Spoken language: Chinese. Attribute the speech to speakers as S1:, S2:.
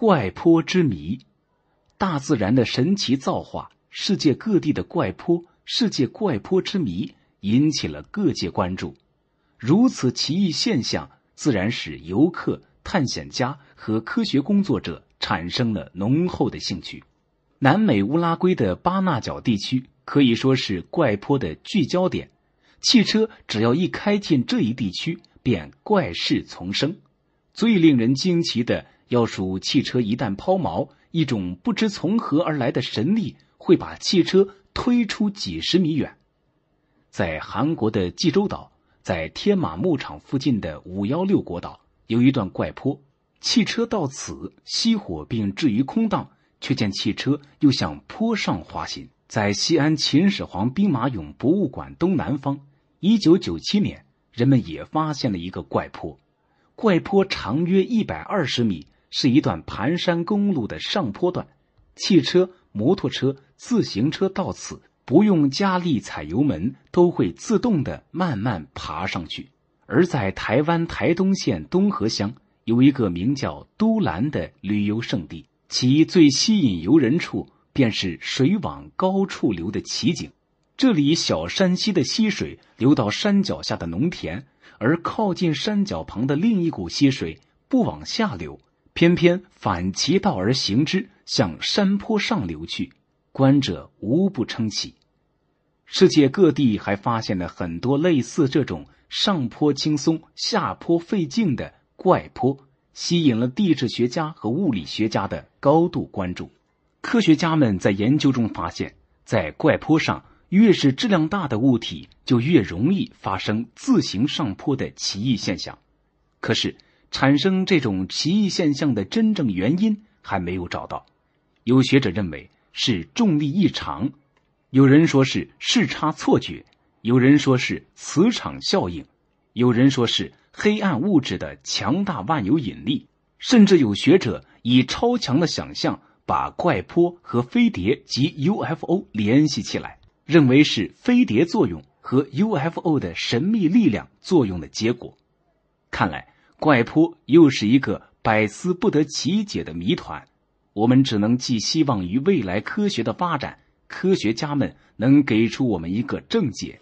S1: 怪坡之谜，大自然的神奇造化，世界各地的怪坡，世界怪坡之谜，引起了各界关注。如此奇异现象，自然使游客、探险家和科学工作者产生了浓厚的兴趣。南美乌拉圭的巴纳角地区可以说是怪坡的聚焦点，汽车只要一开进这一地区，便怪事丛生。最令人惊奇的。要数汽车一旦抛锚，一种不知从何而来的神力会把汽车推出几十米远。在韩国的济州岛，在天马牧场附近的五幺六国岛，有一段怪坡，汽车到此熄火并置于空荡，却见汽车又向坡上滑行。在西安秦始皇兵马俑博物馆东南方，一九九七年，人们也发现了一个怪坡，怪坡长约一百二十米。是一段盘山公路的上坡段，汽车、摩托车、自行车到此不用加力踩油门，都会自动的慢慢爬上去。而在台湾台东县东河乡，有一个名叫都兰的旅游胜地，其最吸引游人处便是水往高处流的奇景。这里小山溪的溪水流到山脚下的农田，而靠近山脚旁的另一股溪水不往下流。偏偏反其道而行之，向山坡上流去，观者无不称奇。世界各地还发现了很多类似这种上坡轻松、下坡费劲的怪坡，吸引了地质学家和物理学家的高度关注。科学家们在研究中发现，在怪坡上，越是质量大的物体，就越容易发生自行上坡的奇异现象。可是，产生这种奇异现象的真正原因还没有找到，有学者认为是重力异常，有人说是视差错觉，有人说是磁场效应，有人说是黑暗物质的强大万有引力，甚至有学者以超强的想象把怪坡和飞碟及 UFO 联系起来，认为是飞碟作用和 UFO 的神秘力量作用的结果。看来。怪坡又是一个百思不得其解的谜团，我们只能寄希望于未来科学的发展，科学家们能给出我们一个正解。